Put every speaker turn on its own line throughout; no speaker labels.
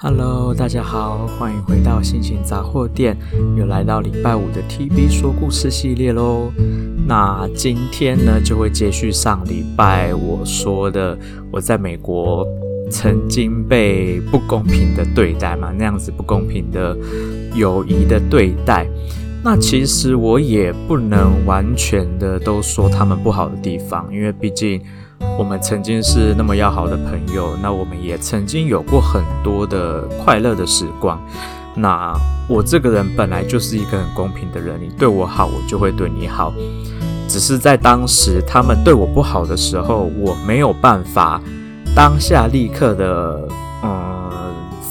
Hello，大家好，欢迎回到心情杂货店，又来到礼拜五的 TB 说故事系列喽。那今天呢，就会接续上礼拜我说的，我在美国曾经被不公平的对待嘛，那样子不公平的友谊的对待。那其实我也不能完全的都说他们不好的地方，因为毕竟。我们曾经是那么要好的朋友，那我们也曾经有过很多的快乐的时光。那我这个人本来就是一个很公平的人，你对我好，我就会对你好。只是在当时他们对我不好的时候，我没有办法当下立刻的，嗯，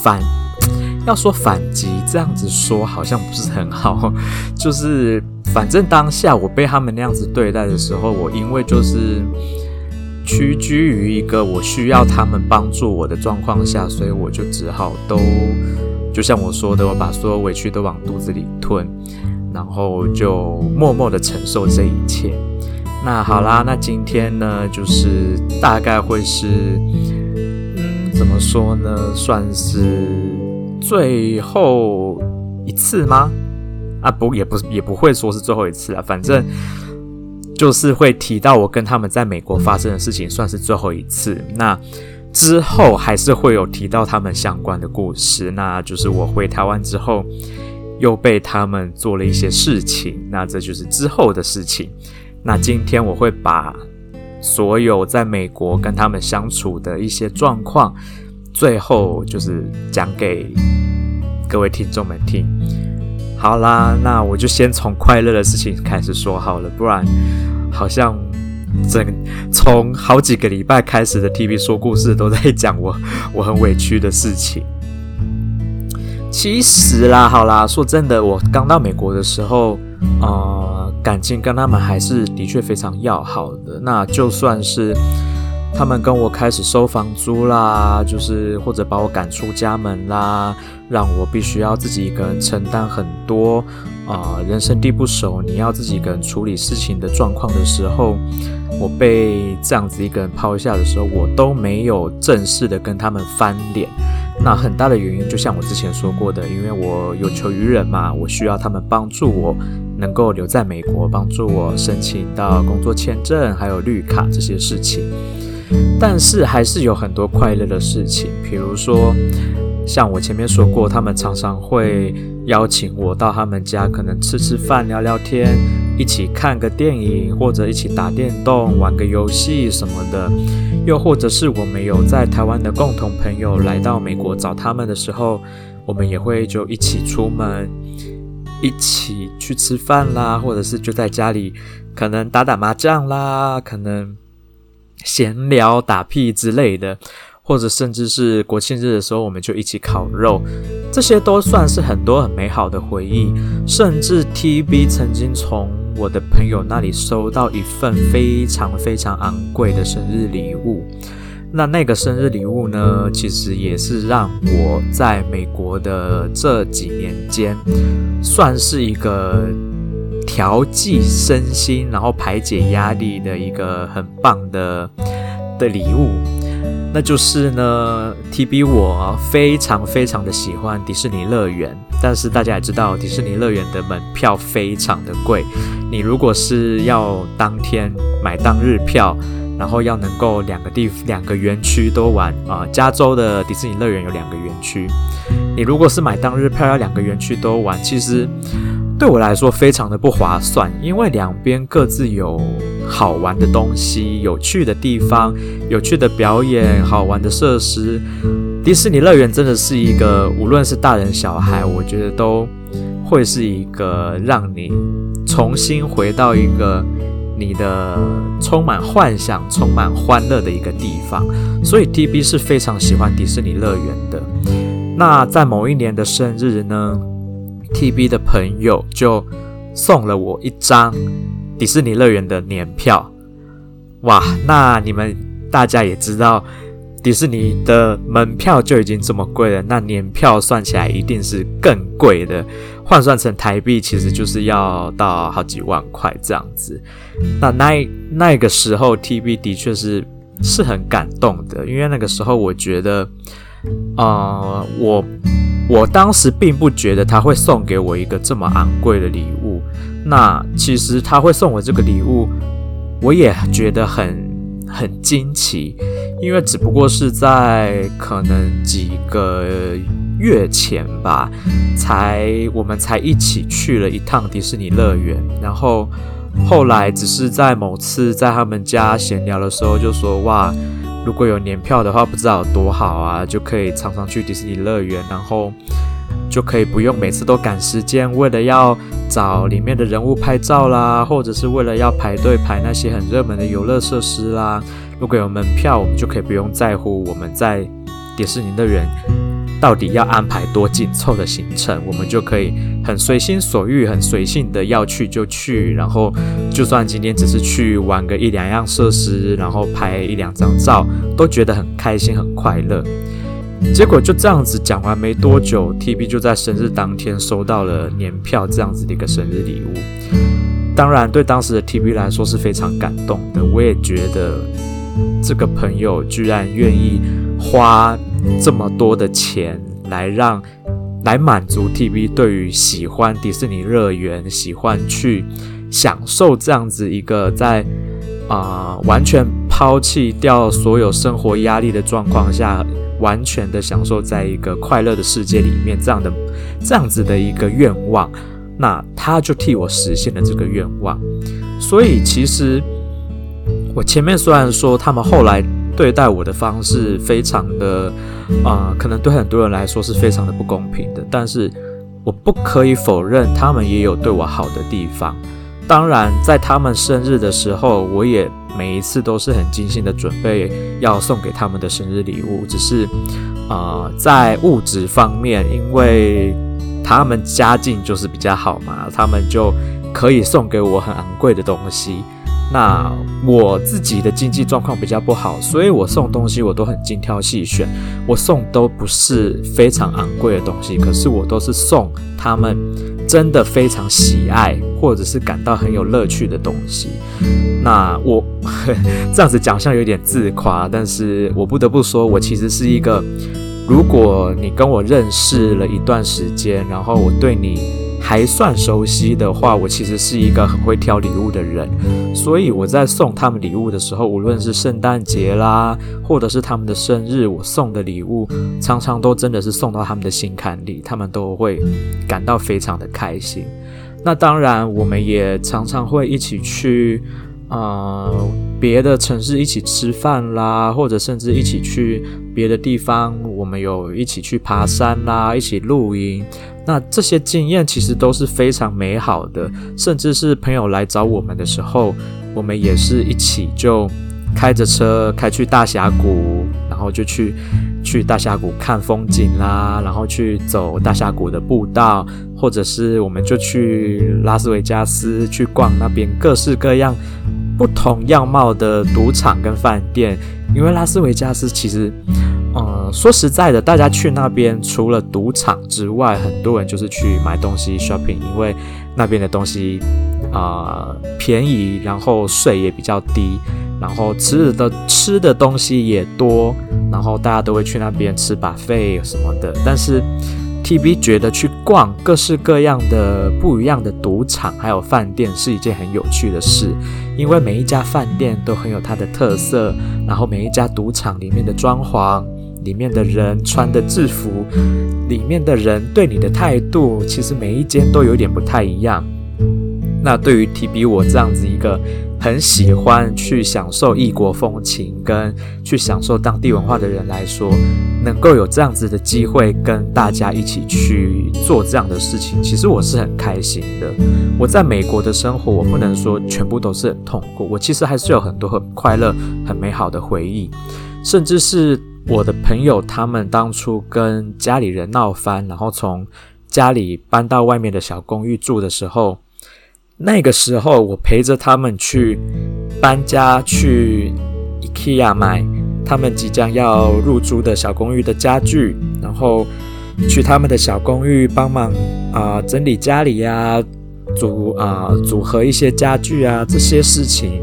反，要说反击，这样子说好像不是很好。就是反正当下我被他们那样子对待的时候，我因为就是。屈居于一个我需要他们帮助我的状况下，所以我就只好都，就像我说的，我把所有委屈都往肚子里吞，然后就默默的承受这一切。那好啦，那今天呢，就是大概会是，嗯，怎么说呢，算是最后一次吗？啊，不，也不，也不会说是最后一次啊，反正。就是会提到我跟他们在美国发生的事情，算是最后一次。那之后还是会有提到他们相关的故事。那就是我回台湾之后，又被他们做了一些事情。那这就是之后的事情。那今天我会把所有在美国跟他们相处的一些状况，最后就是讲给各位听众们听。好啦，那我就先从快乐的事情开始说好了，不然好像整从好几个礼拜开始的 T V 说故事都在讲我 我很委屈的事情。其实啦，好啦，说真的，我刚到美国的时候，呃，感情跟他们还是的确非常要好的。那就算是。他们跟我开始收房租啦，就是或者把我赶出家门啦，让我必须要自己一个人承担很多啊、人生地不熟，你要自己一个人处理事情的状况的时候，我被这样子一个人抛下的时候，我都没有正式的跟他们翻脸。那很大的原因，就像我之前说过的，因为我有求于人嘛，我需要他们帮助我能够留在美国，帮助我申请到工作签证还有绿卡这些事情。但是还是有很多快乐的事情，比如说，像我前面说过，他们常常会邀请我到他们家，可能吃吃饭、聊聊天，一起看个电影，或者一起打电动、玩个游戏什么的。又或者是我们有在台湾的共同朋友来到美国找他们的时候，我们也会就一起出门，一起去吃饭啦，或者是就在家里可能打打麻将啦，可能。闲聊、打屁之类的，或者甚至是国庆日的时候，我们就一起烤肉，这些都算是很多很美好的回忆。甚至 TB 曾经从我的朋友那里收到一份非常非常昂贵的生日礼物，那那个生日礼物呢，其实也是让我在美国的这几年间，算是一个。调剂身心，然后排解压力的一个很棒的的礼物，那就是呢，TB 我非常非常的喜欢迪士尼乐园，但是大家也知道，迪士尼乐园的门票非常的贵，你如果是要当天买当日票，然后要能够两个地两个园区都玩啊，加州的迪士尼乐园有两个园区，你如果是买当日票要两个园区都玩，其实。对我来说非常的不划算，因为两边各自有好玩的东西、有趣的地方、有趣的表演、好玩的设施。迪士尼乐园真的是一个，无论是大人小孩，我觉得都会是一个让你重新回到一个你的充满幻想、充满欢乐的一个地方。所以 TB 是非常喜欢迪士尼乐园的。那在某一年的生日呢，TB 的朋友就送了我一张迪士尼乐园的年票，哇！那你们大家也知道，迪士尼的门票就已经这么贵了，那年票算起来一定是更贵的，换算成台币其实就是要到好几万块这样子。那那那个时候，TB 的确是是很感动的，因为那个时候我觉得。呃，我我当时并不觉得他会送给我一个这么昂贵的礼物。那其实他会送我这个礼物，我也觉得很很惊奇，因为只不过是在可能几个月前吧，才我们才一起去了一趟迪士尼乐园，然后后来只是在某次在他们家闲聊的时候就说哇。如果有年票的话，不知道有多好啊！就可以常常去迪士尼乐园，然后就可以不用每次都赶时间，为了要找里面的人物拍照啦，或者是为了要排队排那些很热门的游乐设施啦。如果有门票，我们就可以不用在乎我们在迪士尼乐园到底要安排多紧凑的行程，我们就可以很随心所欲、很随性的要去就去。然后，就算今天只是去玩个一两样设施，然后拍一两张照，都觉得很开心、很快乐。结果就这样子讲完没多久，TB 就在生日当天收到了年票这样子的一个生日礼物。当然，对当时的 TB 来说是非常感动的。我也觉得这个朋友居然愿意花。这么多的钱来让来满足 TV 对于喜欢迪士尼乐园、喜欢去享受这样子一个在啊、完全抛弃掉所有生活压力的状况下，完全的享受在一个快乐的世界里面这样的这样子的一个愿望，那他就替我实现了这个愿望。所以其实我前面虽然说他们后来。对待我的方式非常的，啊、可能对很多人来说是非常的不公平的。但是我不可以否认，他们也有对我好的地方。当然，在他们生日的时候，我也每一次都是很精心的准备要送给他们的生日礼物。只是，啊、在物质方面，因为他们家境就是比较好嘛，他们就可以送给我很昂贵的东西。那我自己的经济状况比较不好，所以我送东西我都很精挑细选，我送都不是非常昂贵的东西，可是我都是送他们真的非常喜爱或者是感到很有乐趣的东西。那我 这样子讲像有点自夸，但是我不得不说，我其实是一个，如果你跟我认识了一段时间，然后我对你。还算熟悉的话，我其实是一个很会挑礼物的人，所以我在送他们礼物的时候，无论是圣诞节啦，或者是他们的生日，我送的礼物常常都真的是送到他们的心坎里，他们都会感到非常的开心。那当然，我们也常常会一起去，呃，别的城市一起吃饭啦，或者甚至一起去别的地方，我们有一起去爬山啦，一起露营。那这些经验其实都是非常美好的，甚至是朋友来找我们的时候，我们也是一起就开着车开去大峡谷，然后就去去大峡谷看风景啦，然后去走大峡谷的步道，或者是我们就去拉斯维加斯去逛那边各式各样不同样貌的赌场跟饭店，因为拉斯维加斯其实。呃，说实在的，大家去那边除了赌场之外，很多人就是去买东西 shopping，因为那边的东西啊、便宜，然后税也比较低，然后吃的吃的东西也多，然后大家都会去那边吃 buffet 什么的。但是 TB 觉得去逛各式各样的不一样的赌场还有饭店是一件很有趣的事，因为每一家饭店都很有它的特色，然后每一家赌场里面的装潢。里面的人穿的制服，里面的人对你的态度，其实每一间都有点不太一样。那对于 TB 我这样子一个很喜欢去享受异国风情跟去享受当地文化的人来说，能够有这样子的机会跟大家一起去做这样的事情，其实我是很开心的。我在美国的生活，我不能说全部都是很痛苦，我其实还是有很多很快乐、很美好的回忆，甚至是。我的朋友他们当初跟家里人闹翻，然后从家里搬到外面的小公寓住的时候，那个时候我陪着他们去搬家，去 IKEA 买他们即将要入住的小公寓的家具，然后去他们的小公寓帮忙啊、整理家里呀、组啊、组合一些家具啊这些事情。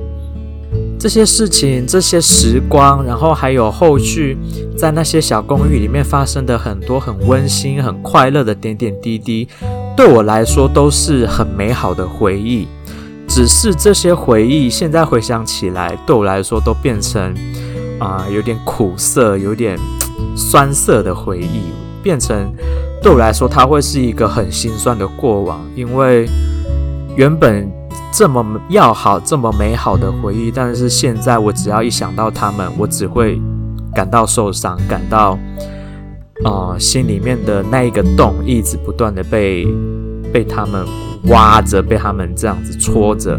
这些事情、这些时光，然后还有后续在那些小公寓里面发生的很多很温馨、很快乐的点点滴滴，对我来说都是很美好的回忆。只是这些回忆现在回想起来，对我来说都变成啊、有点苦涩、有点酸涩的回忆，变成对我来说，它会是一个很心酸的过往，因为原本。这么要好、这么美好的回忆，但是现在我只要一想到他们，我只会感到受伤，感到呃心里面的那一个洞一直不断的被被他们挖着，被他们这样子戳着。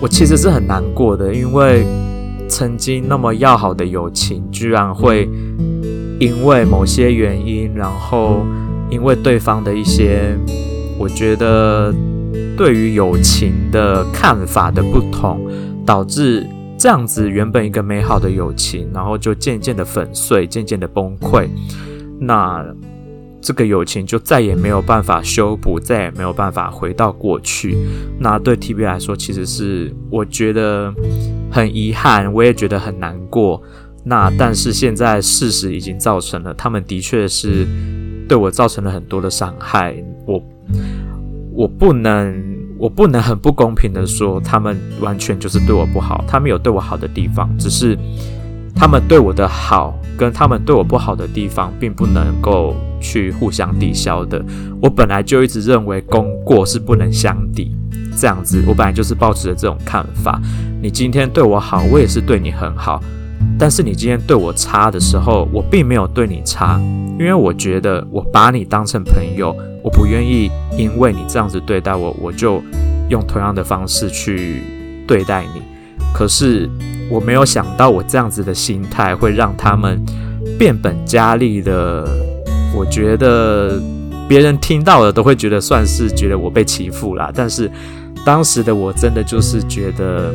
我其实是很难过的，因为曾经那么要好的友情，居然会因为某些原因，然后因为对方的一些，我觉得。对于友情的看法的不同，导致这样子原本一个美好的友情，然后就渐渐的粉碎，渐渐的崩溃。那这个友情就再也没有办法修补，再也没有办法回到过去。那对 TB 来说，其实是我觉得很遗憾，我也觉得很难过。那但是现在事实已经造成了，他们的确是对我造成了很多的伤害。我。我不能，我不能很不公平的说，他们完全就是对我不好。他们有对我好的地方，只是他们对我的好跟他们对我不好的地方，并不能够去互相抵消的。我本来就一直认为功过是不能相抵，这样子，我本来就是抱持着这种看法。你今天对我好，我也是对你很好。但是你今天对我差的时候，我并没有对你差，因为我觉得我把你当成朋友，我不愿意因为你这样子对待我，我就用同样的方式去对待你。可是我没有想到，我这样子的心态会让他们变本加厉的。我觉得别人听到了都会觉得算是觉得我被欺负啦。但是当时的我真的就是觉得。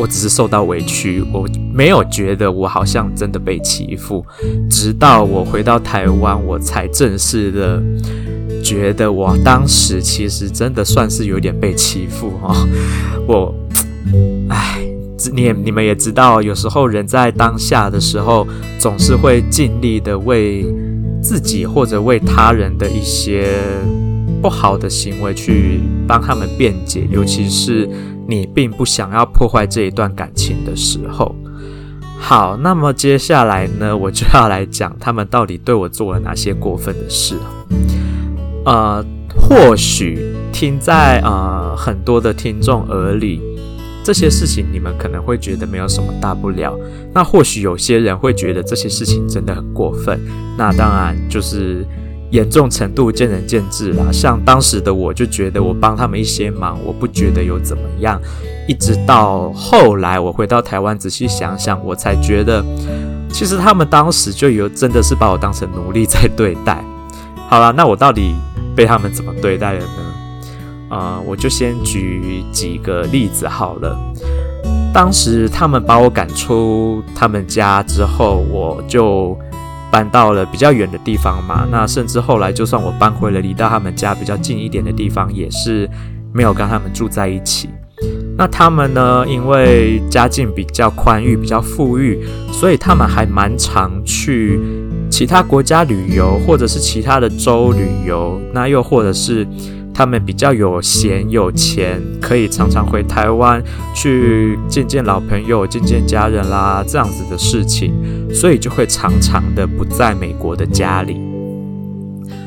我只是受到委屈，我没有觉得我好像真的被欺负。直到我回到台湾，我才正式的觉得我当时其实真的算是有点被欺负哈。我，唉，你你们也知道，有时候人在当下的时候，总是会尽力的为自己或者为他人的一些不好的行为去帮他们辩解，尤其是。你并不想要破坏这一段感情的时候，好，那么接下来呢，我就要来讲他们到底对我做了哪些过分的事。呃，或许听在呃很多的听众耳里，这些事情你们可能会觉得没有什么大不了。那或许有些人会觉得这些事情真的很过分。那当然就是。严重程度见仁见智啦，像当时的我就觉得我帮他们一些忙，我不觉得有怎么样。一直到后来我回到台湾仔细想想，我才觉得其实他们当时就有真的是把我当成奴隶在对待。好啦，那我到底被他们怎么对待的呢？啊、我就先举几个例子好了。当时他们把我赶出他们家之后，我就。搬到了比较远的地方嘛，那甚至后来就算我搬回了离到他们家比较近一点的地方，也是没有跟他们住在一起。那他们呢，因为家境比较宽裕、比较富裕，所以他们还蛮常去其他国家旅游，或者是其他的州旅游。那又或者是。他们比较有闲有钱，可以常常回台湾去见见老朋友、见见家人啦，这样子的事情，所以就会常常的不在美国的家里。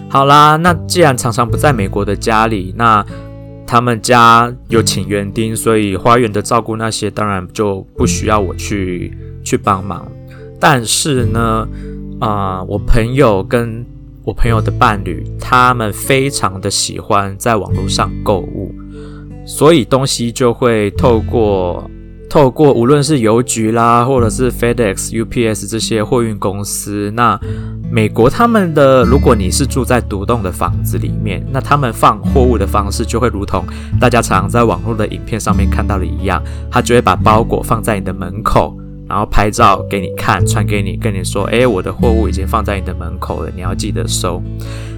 好啦，那既然常常不在美国的家里，那他们家有请园丁，所以花园的照顾那些当然就不需要我去去帮忙。但是呢，啊、我朋友跟。我朋友的伴侣，他们非常的喜欢在网络上购物，所以东西就会透过透过无论是邮局啦，或者是 FedEx、UPS 这些货运公司。那美国他们的，如果你是住在独栋的房子里面，那他们放货物的方式就会如同大家常常在网络的影片上面看到的一样，他就会把包裹放在你的门口。然后拍照给你看，传给你，跟你说：“诶，我的货物已经放在你的门口了，你要记得收。”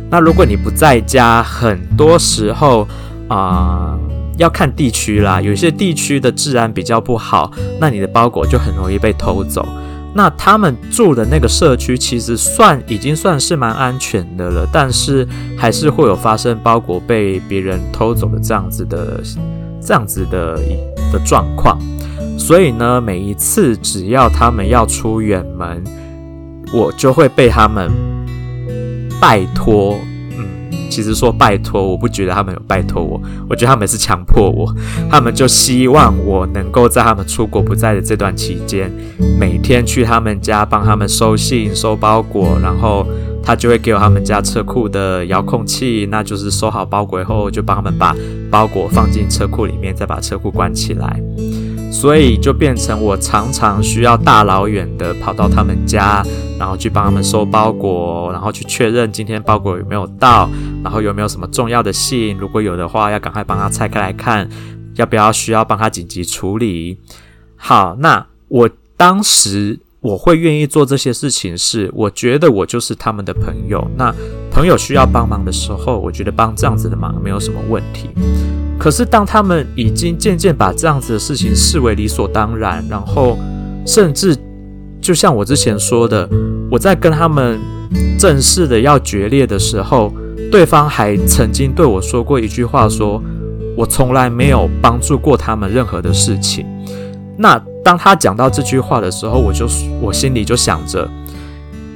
那如果你不在家，很多时候啊、要看地区啦，有些地区的治安比较不好，那你的包裹就很容易被偷走。那他们住的那个社区其实算已经算是蛮安全的了，但是还是会有发生包裹被别人偷走的这样子的这样子的的状况。所以呢，每一次只要他们要出远门，我就会被他们拜托。其实说拜托，我不觉得他们有拜托我，我觉得他们是强迫我。他们就希望我能够在他们出国不在的这段期间，每天去他们家帮他们收信、收包裹，然后他就会给我他们家车库的遥控器，那就是收好包裹以后，就帮他们把包裹放进车库里面，再把车库关起来。所以就变成我常常需要大老远的跑到他们家，然后去帮他们收包裹，然后去确认今天包裹有没有到，然后有没有什么重要的信，如果有的话，要赶快帮他拆开来看，要不要需要帮他紧急处理。好，那我当时我会愿意做这些事情是，我觉得我就是他们的朋友，那朋友需要帮忙的时候，我觉得帮这样子的忙没有什么问题。可是，当他们已经渐渐把这样子的事情视为理所当然，然后甚至就像我之前说的，我在跟他们正式的要决裂的时候，对方还曾经对我说过一句话说，我从来没有帮助过他们任何的事情。那当他讲到这句话的时候，我就我心里就想着，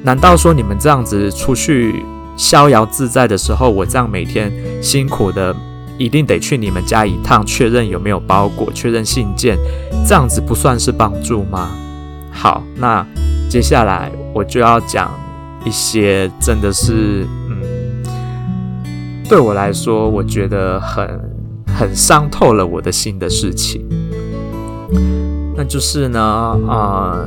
难道说你们这样子出去逍遥自在的时候，我这样每天辛苦的？一定得去你们家一趟，确认有没有包裹，确认信件，这样子不算是帮助吗？好，那接下来我就要讲一些真的是，嗯，对我来说，我觉得很很伤透了我的心的事情。那就是呢，呃，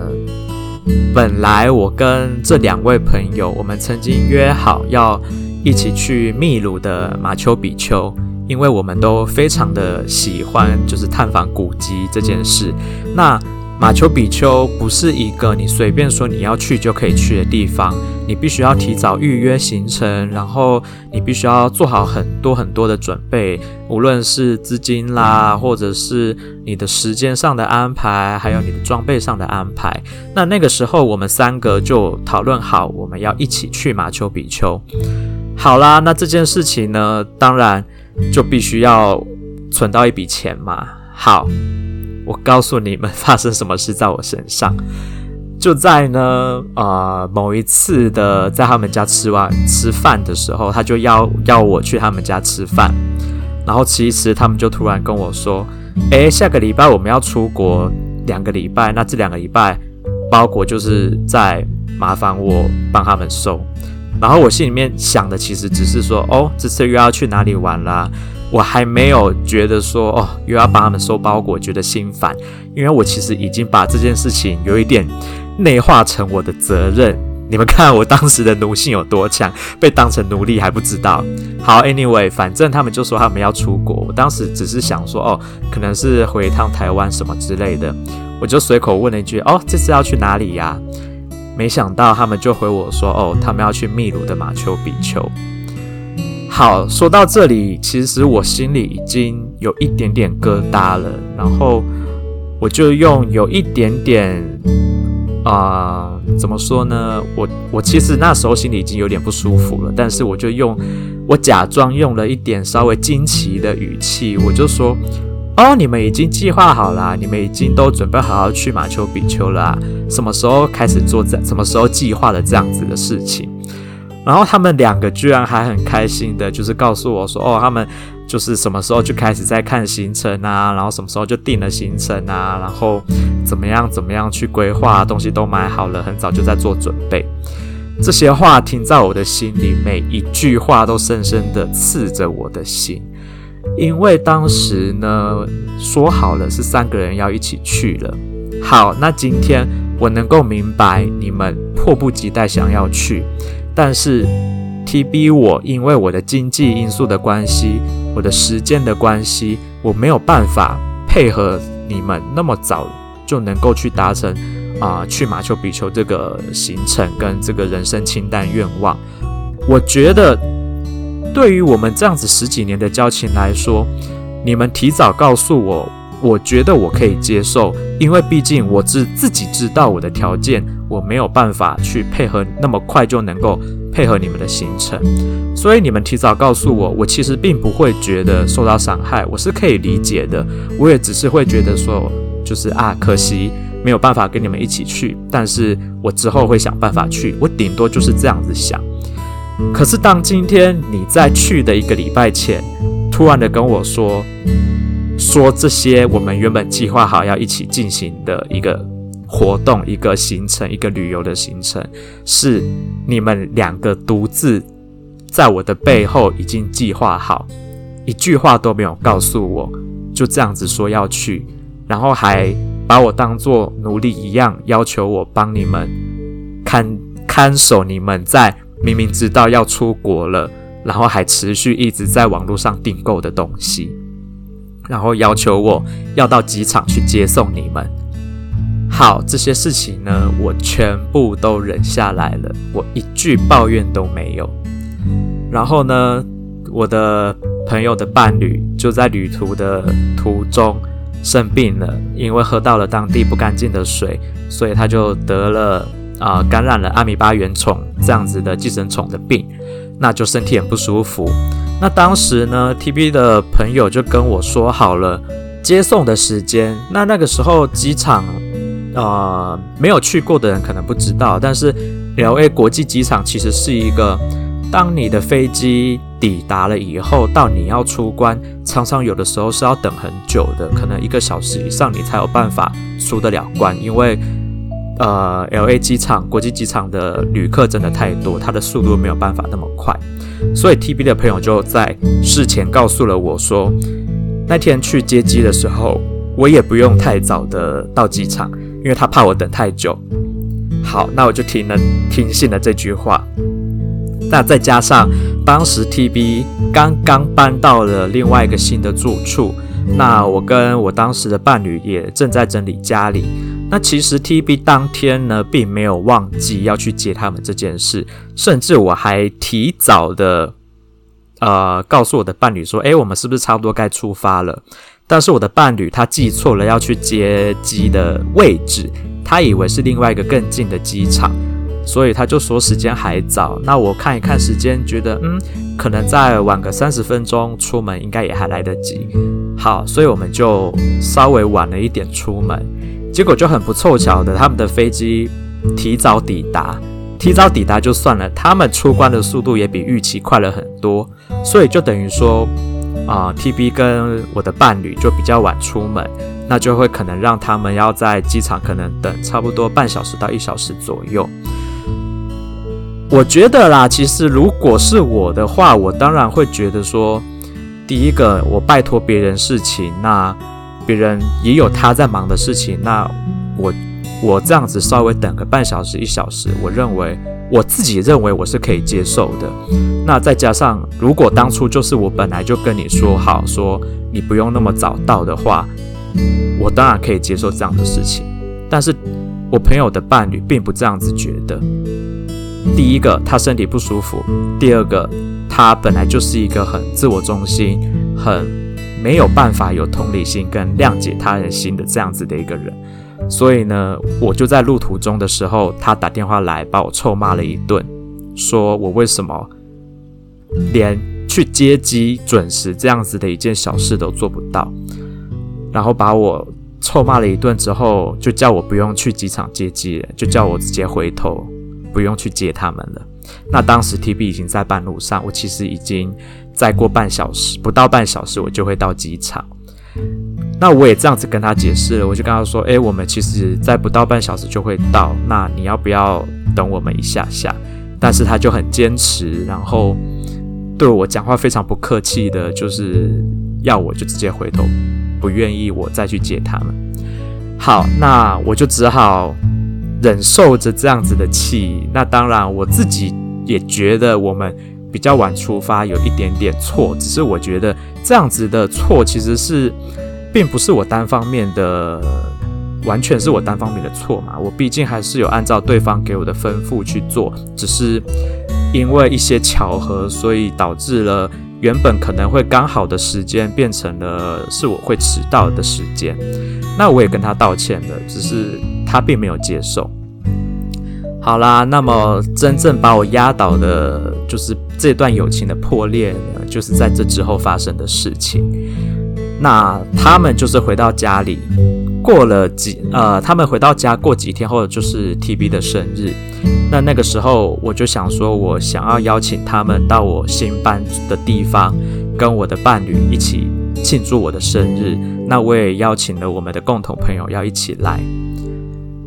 本来我跟这两位朋友，我们曾经约好要一起去秘鲁的马丘比丘。因为我们都非常的喜欢，就是探访古迹这件事。那马丘比丘不是一个你随便说你要去就可以去的地方，你必须要提早预约行程，然后你必须要做好很多很多的准备，无论是资金啦，或者是你的时间上的安排，还有你的装备上的安排。那那个时候我们三个就讨论好，我们要一起去马丘比丘。好啦，那这件事情呢，当然。就必须要存到一笔钱嘛。好，我告诉你们发生什么事在我身上。就在呢，呃，某一次的在他们家吃完吃饭的时候，他就要要我去他们家吃饭。然后其实他们就突然跟我说：“诶，下个礼拜我们要出国两个礼拜，那这两个礼拜包裹就是在麻烦我帮他们收。”然后我心里面想的其实只是说，哦，这次又要去哪里玩啦？我还没有觉得说，哦，又要帮他们收包裹，觉得心烦，因为我其实已经把这件事情有一点内化成我的责任。你们看我当时的奴性有多强，被当成奴隶还不知道。好，anyway，反正他们就说他们要出国，我当时只是想说，哦，可能是回一趟台湾什么之类的，我就随口问了一句，哦，这次要去哪里呀？没想到他们就回我说：“哦，他们要去秘鲁的马丘比丘。”好，说到这里，其实我心里已经有一点点疙瘩了。然后我就用有一点点啊、怎么说呢？我我其实那时候心里已经有点不舒服了，但是我就用我假装用了一点稍微惊奇的语气，我就说。哦，你们已经计划好了，你们已经都准备好要去马丘比丘了。什么时候开始做这？什么时候计划的这样子的事情？然后他们两个居然还很开心的，就是告诉我说，哦，他们就是什么时候就开始在看行程啊，然后什么时候就定了行程啊，然后怎么样怎么样去规划，东西都买好了，很早就在做准备。这些话听在我的心里，每一句话都深深的刺着我的心。因为当时呢，说好了是三个人要一起去了。好，那今天我能够明白你们迫不及待想要去，但是 TB 我因为我的经济因素的关系，我的时间的关系，我没有办法配合你们那么早就能够去达成啊、去马丘比丘这个行程跟这个人生清单愿望。我觉得。对于我们这样子十几年的交情来说，你们提早告诉我，我觉得我可以接受，因为毕竟我自自己知道我的条件，我没有办法去配合那么快就能够配合你们的行程，所以你们提早告诉我，我其实并不会觉得受到伤害，我是可以理解的，我也只是会觉得说，就是啊，可惜没有办法跟你们一起去，但是我之后会想办法去，我顶多就是这样子想。可是当今天你在去的一个礼拜前，突然的跟我说，说这些我们原本计划好要一起进行的一个活动、一个行程、一个旅游的行程，是你们两个独自在我的背后已经计划好，一句话都没有告诉我，就这样子说要去，然后还把我当做奴隶一样，要求我帮你们看看守你们在明明知道要出国了。然后还持续一直在网络上订购的东西，然后要求我要到机场去接送你们。好，这些事情呢，我全部都忍下来了，我一句抱怨都没有。然后呢，我的朋友的伴侣就在旅途的途中生病了，因为喝到了当地不干净的水，所以他就得了啊、感染了阿米巴原虫这样子的寄生虫的病。那就身体很不舒服。那当时呢，TB 的朋友就跟我说好了接送的时间。那那个时候机场，呃，没有去过的人可能不知道，但是 LA 国际机场其实是一个，当你的飞机抵达了以后，到你要出关，常常有的时候是要等很久的，可能一个小时以上你才有办法出得了关，因为。呃，LA 机场国际机场的旅客真的太多，它的速度没有办法那么快，所以 TB 的朋友就在事前告诉了我说，那天去接机的时候，我也不用太早的到机场，因为他怕我等太久。好，那我就听了听信了这句话。那再加上当时 TB 刚刚搬到了另外一个新的住处，那我跟我当时的伴侣也正在整理家里。那其实 TB 当天呢，并没有忘记要去接他们这件事，甚至我还提早的，呃，告诉我的伴侣说，诶，我们是不是差不多该出发了？但是我的伴侣他记错了要去接机的位置，他以为是另外一个更近的机场，所以他就说时间还早。那我看一看时间，觉得嗯，可能再晚个三十分钟出门应该也还来得及。好，所以我们就稍微晚了一点出门。结果就很不凑巧的，他们的飞机提早抵达，提早抵达就算了，他们出关的速度也比预期快了很多，所以就等于说，啊、，TB 跟我的伴侣就比较晚出门，那就会可能让他们要在机场可能等差不多半小时到一小时左右。我觉得啦，其实如果是我的话，我当然会觉得说，第一个我拜托别人事情，那。别人也有他在忙的事情，那我我这样子稍微等个半小时一小时，我认为我自己认为我是可以接受的。那再加上，如果当初就是我本来就跟你说好，说你不用那么早到的话，我当然可以接受这样的事情。但是我朋友的伴侣并不这样子觉得。第一个，他身体不舒服；第二个，他本来就是一个很自我中心、很。没有办法有同理心跟谅解他人心的这样子的一个人，所以呢，我就在路途中的时候，他打电话来把我臭骂了一顿，说我为什么连去接机准时这样子的一件小事都做不到，然后把我臭骂了一顿之后，就叫我不用去机场接机了，就叫我直接回头，不用去接他们了。那当时 TB 已经在半路上，我其实已经。再过半小时，不到半小时，我就会到机场。那我也这样子跟他解释了，我就跟他说：“诶，我们其实在不到半小时就会到，那你要不要等我们一下下？”但是他就很坚持，然后对我讲话非常不客气的，就是要我就直接回头，不愿意我再去接他们。好，那我就只好忍受着这样子的气。那当然，我自己也觉得我们。比较晚出发有一点点错，只是我觉得这样子的错其实是，并不是我单方面的，完全是我单方面的错嘛。我毕竟还是有按照对方给我的吩咐去做，只是因为一些巧合，所以导致了原本可能会刚好的时间变成了是我会迟到的时间。那我也跟他道歉了，只是他并没有接受。好啦，那么真正把我压倒的，就是这段友情的破裂呢，就是在这之后发生的事情。那他们就是回到家里，过了几呃，他们回到家过几天后，就是 TB 的生日。那那个时候，我就想说，我想要邀请他们到我新搬的地方，跟我的伴侣一起庆祝我的生日。那我也邀请了我们的共同朋友要一起来。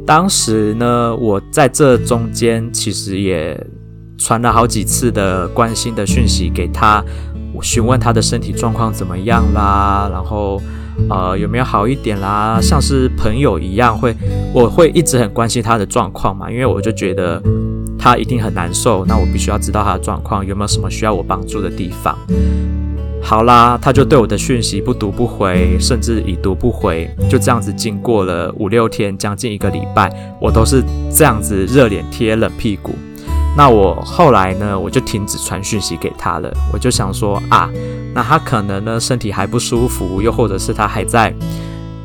当时呢，我在这中间其实也传了好几次的关心的讯息给他，我询问他的身体状况怎么样啦，然后呃有没有好一点啦，像是朋友一样会，我会一直很关心他的状况嘛，因为我就觉得他一定很难受，那我必须要知道他的状况，有没有什么需要我帮助的地方。好啦，他就对我的讯息不读不回，甚至已读不回，就这样子经过了五六天，将近一个礼拜，我都是这样子热脸贴冷屁股。那我后来呢，我就停止传讯息给他了。我就想说啊，那他可能呢身体还不舒服，又或者是他还在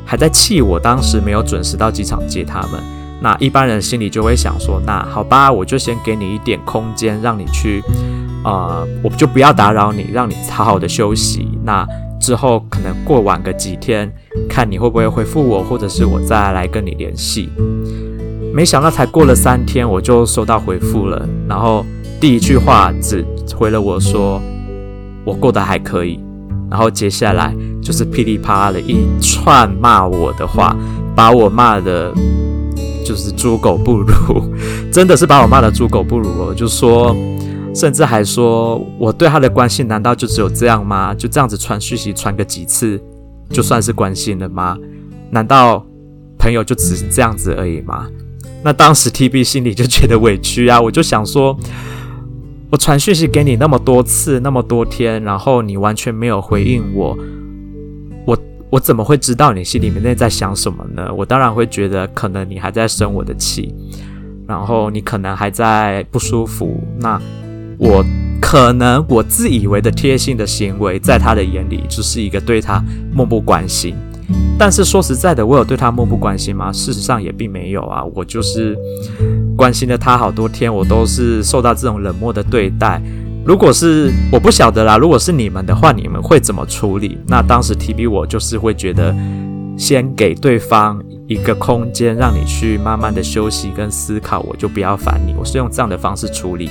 还在气我当时没有准时到机场接他们。那一般人心里就会想说，那好吧，我就先给你一点空间，让你去。呃，我就不要打扰你，让你好好的休息。那之后可能过晚个几天，看你会不会回复我，或者是我再来跟你联系。没想到才过了三天，我就收到回复了。然后第一句话只回了我说我过得还可以。然后接下来就是噼里啪啦的一串骂我的话，把我骂的，就是猪狗不如，真的是把我骂的猪狗不如哦，就说。甚至还说，我对他的关心难道就只有这样吗？就这样子传讯息传个几次，就算是关心了吗？难道朋友就只是这样子而已吗？那当时 TB 心里就觉得委屈啊，我就想说，我传讯息给你那么多次，那么多天，然后你完全没有回应我，我我怎么会知道你心里面在想什么呢？我当然会觉得，可能你还在生我的气，然后你可能还在不舒服，那。我可能我自以为的贴心的行为，在他的眼里就是一个对他漠不关心。但是说实在的，我有对他漠不关心吗？事实上也并没有啊。我就是关心了他好多天，我都是受到这种冷漠的对待。如果是我不晓得啦，如果是你们的话，你们会怎么处理？那当时提比我就是会觉得，先给对方一个空间，让你去慢慢的休息跟思考，我就不要烦你。我是用这样的方式处理。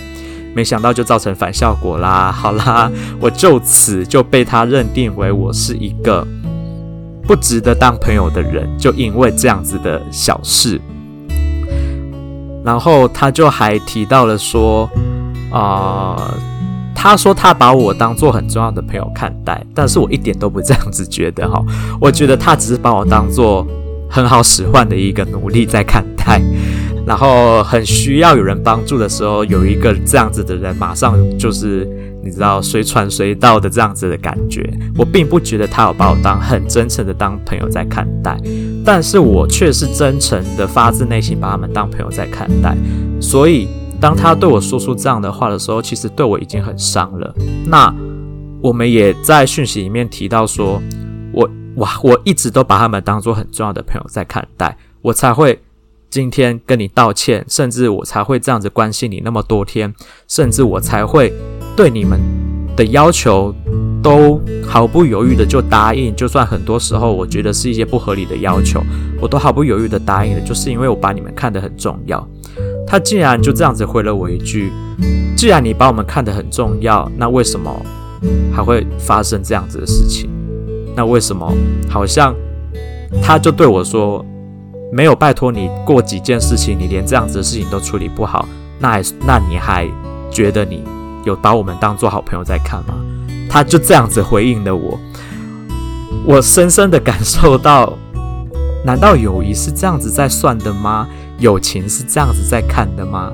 没想到就造成反效果啦！好啦，我就此就被他认定为我是一个不值得当朋友的人，就因为这样子的小事。然后他就还提到了说，啊、呃，他说他把我当做很重要的朋友看待，但是我一点都不这样子觉得哈，我觉得他只是把我当做很好使唤的一个奴隶在看待。然后很需要有人帮助的时候，有一个这样子的人，马上就是你知道随传随到的这样子的感觉。我并不觉得他有把我当很真诚的当朋友在看待，但是我却是真诚的发自内心把他们当朋友在看待。所以当他对我说出这样的话的时候，其实对我已经很伤了。那我们也在讯息里面提到说，我哇，我一直都把他们当做很重要的朋友在看待，我才会。今天跟你道歉，甚至我才会这样子关心你那么多天，甚至我才会对你们的要求都毫不犹豫的就答应，就算很多时候我觉得是一些不合理的要求，我都毫不犹豫的答应了，就是因为我把你们看得很重要。他竟然就这样子回了我一句：“既然你把我们看得很重要，那为什么还会发生这样子的事情？那为什么好像他就对我说？”没有拜托你过几件事情，你连这样子的事情都处理不好，那还那你还觉得你有把我们当做好朋友在看吗？他就这样子回应了我，我深深的感受到，难道友谊是这样子在算的吗？友情是这样子在看的吗？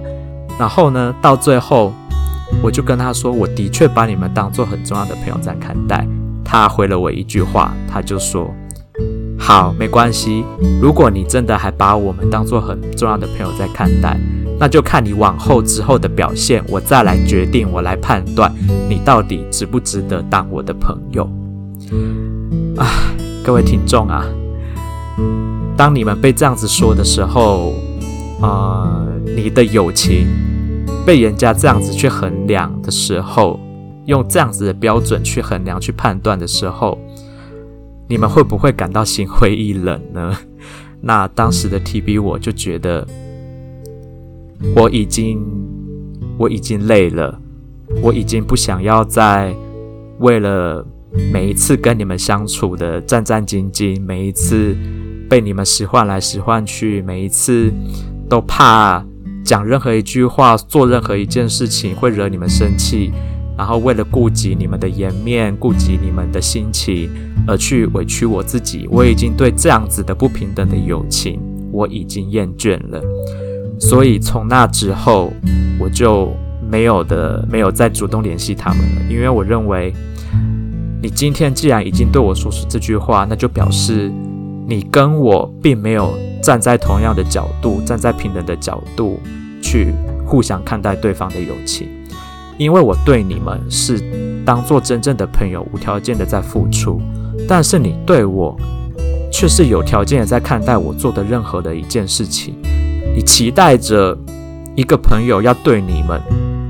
然后呢，到最后，我就跟他说，我的确把你们当做很重要的朋友在看待。他回了我一句话，他就说。好，没关系。如果你真的还把我们当做很重要的朋友在看待，那就看你往后之后的表现，我再来决定，我来判断你到底值不值得当我的朋友。啊，各位听众啊，当你们被这样子说的时候，啊、呃，你的友情被人家这样子去衡量的时候，用这样子的标准去衡量、去判断的时候，你们会不会感到心灰意冷呢？那当时的 TB 我就觉得。我已经，我已经累了，我已经不想要再为了每一次跟你们相处的战战兢兢，每一次被你们使唤来使唤去，每一次都怕讲任何一句话、做任何一件事情会惹你们生气，然后为了顾及你们的颜面、顾及你们的心情而去委屈我自己。我已经对这样子的不平等的友情，我已经厌倦了。所以从那之后，我就没有的没有再主动联系他们了，因为我认为，你今天既然已经对我说出这句话，那就表示你跟我并没有站在同样的角度，站在平等的角度去互相看待对方的友情。因为我对你们是当做真正的朋友，无条件的在付出，但是你对我却是有条件的在看待我做的任何的一件事情。你期待着一个朋友要对你们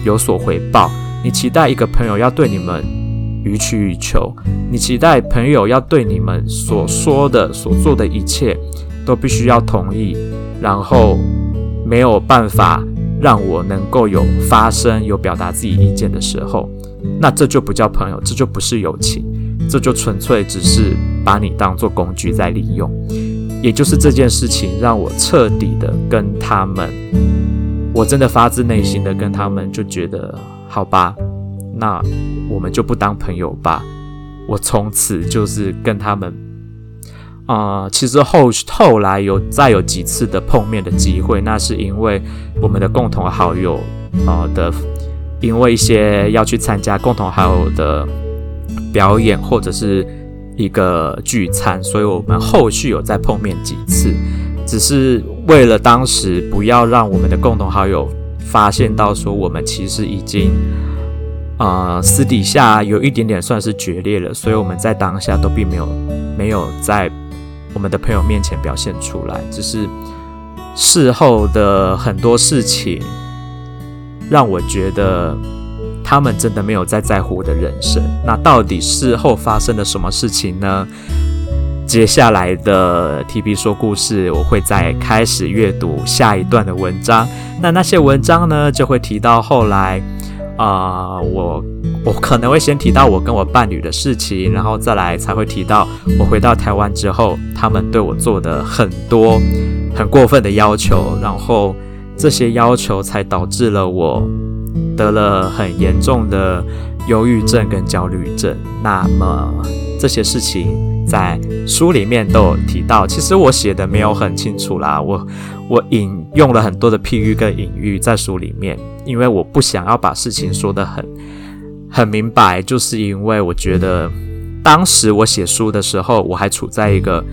有所回报，你期待一个朋友要对你们予取予求，你期待朋友要对你们所说的、所做的一切都必须要同意，然后没有办法让我能够有发声、有表达自己意见的时候，那这就不叫朋友，这就不是友情，这就纯粹只是把你当做工具在利用。也就是这件事情让我彻底的跟他们，我真的发自内心的跟他们就觉得，好吧，那我们就不当朋友吧。我从此就是跟他们，啊、其实后后来有再有几次的碰面的机会，那是因为我们的共同好友啊、的，因为一些要去参加共同好友的表演或者是。一个聚餐，所以我们后续有再碰面几次，只是为了当时不要让我们的共同好友发现到说我们其实已经，呃，私底下有一点点算是决裂了，所以我们在当下都并没有没有在我们的朋友面前表现出来，只是事后的很多事情让我觉得。他们真的没有再在乎我的人生，那到底事后发生了什么事情呢？接下来的 TB 说故事，我会再开始阅读下一段的文章。那那些文章呢，就会提到后来，啊、我我可能会先提到我跟我伴侣的事情，然后再来才会提到我回到台湾之后，他们对我做的很多很过分的要求，然后这些要求才导致了我。得了很严重的忧郁症跟焦虑症，那么这些事情在书里面都有提到。其实我写的没有很清楚啦，我我引用了很多的譬喻跟隐喻在书里面，因为我不想要把事情说得很很明白，就是因为我觉得当时我写书的时候，我还处在一个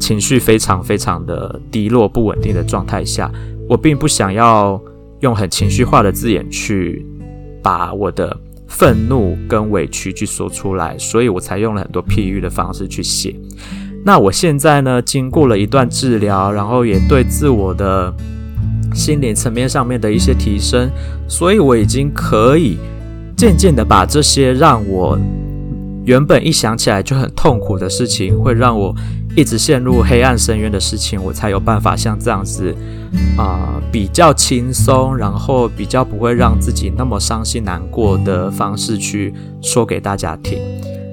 情绪非常非常的低落不稳定的状态下，我并不想要。用很情绪化的字眼去把我的愤怒跟委屈去说出来，所以我才用了很多譬喻的方式去写。那我现在呢，经过了一段治疗，然后也对自我的心灵层面上面的一些提升，所以我已经可以渐渐的把这些让我原本一想起来就很痛苦的事情，会让我一直陷入黑暗深渊的事情，我才有办法像这样子啊、比较轻松，然后比较不会让自己那么伤心难过的方式去说给大家听。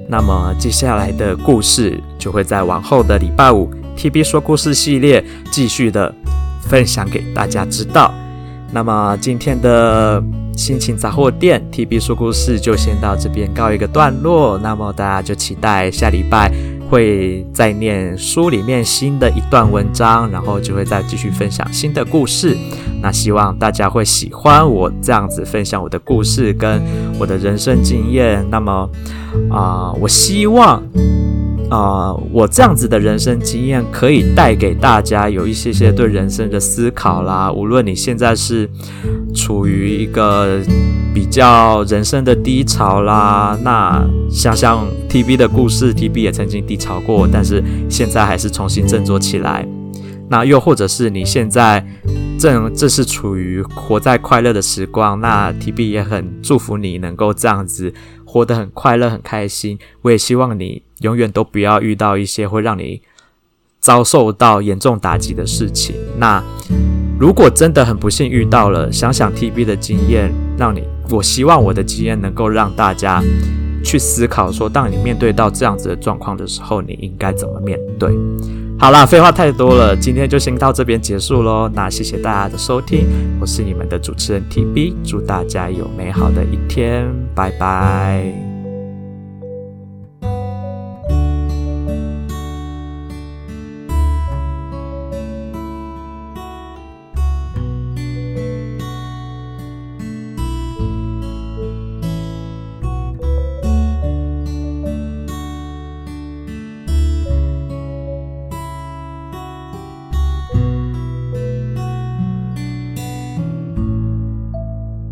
那么接下来的故事就会在往后的礼拜五 TB 说故事系列继续的分享给大家知道。那么今天的心情杂货店 TB 说故事就先到这边告一个段落。那么大家就期待下礼拜。会再念书里面新的一段文章，然后就会再继续分享新的故事。那希望大家会喜欢我这样子分享我的故事跟我的人生经验。那么啊、我希望啊、我这样子的人生经验可以带给大家有一些些对人生的思考啦。无论你现在是处于一个比较人生的低潮啦，那想想 TB 的故事，TB 也曾经低潮过，但是现在还是重新振作起来。那又或者是你现在正正是处于活在快乐的时光，那 TB 也很祝福你能够这样子活得很快乐、很开心。我也希望你永远都不要遇到一些会让你遭受到严重打击的事情。那如果真的很不幸遇到了，想想 TB 的经验，让你，我希望我的经验能够让大家去思考说，当你面对到这样子的状况的时候，你应该怎么面对。好啦，废话太多了，今天就先到这边结束喽。那谢谢大家的收听，我是你们的主持人 TB，祝大家有美好的一天，拜拜。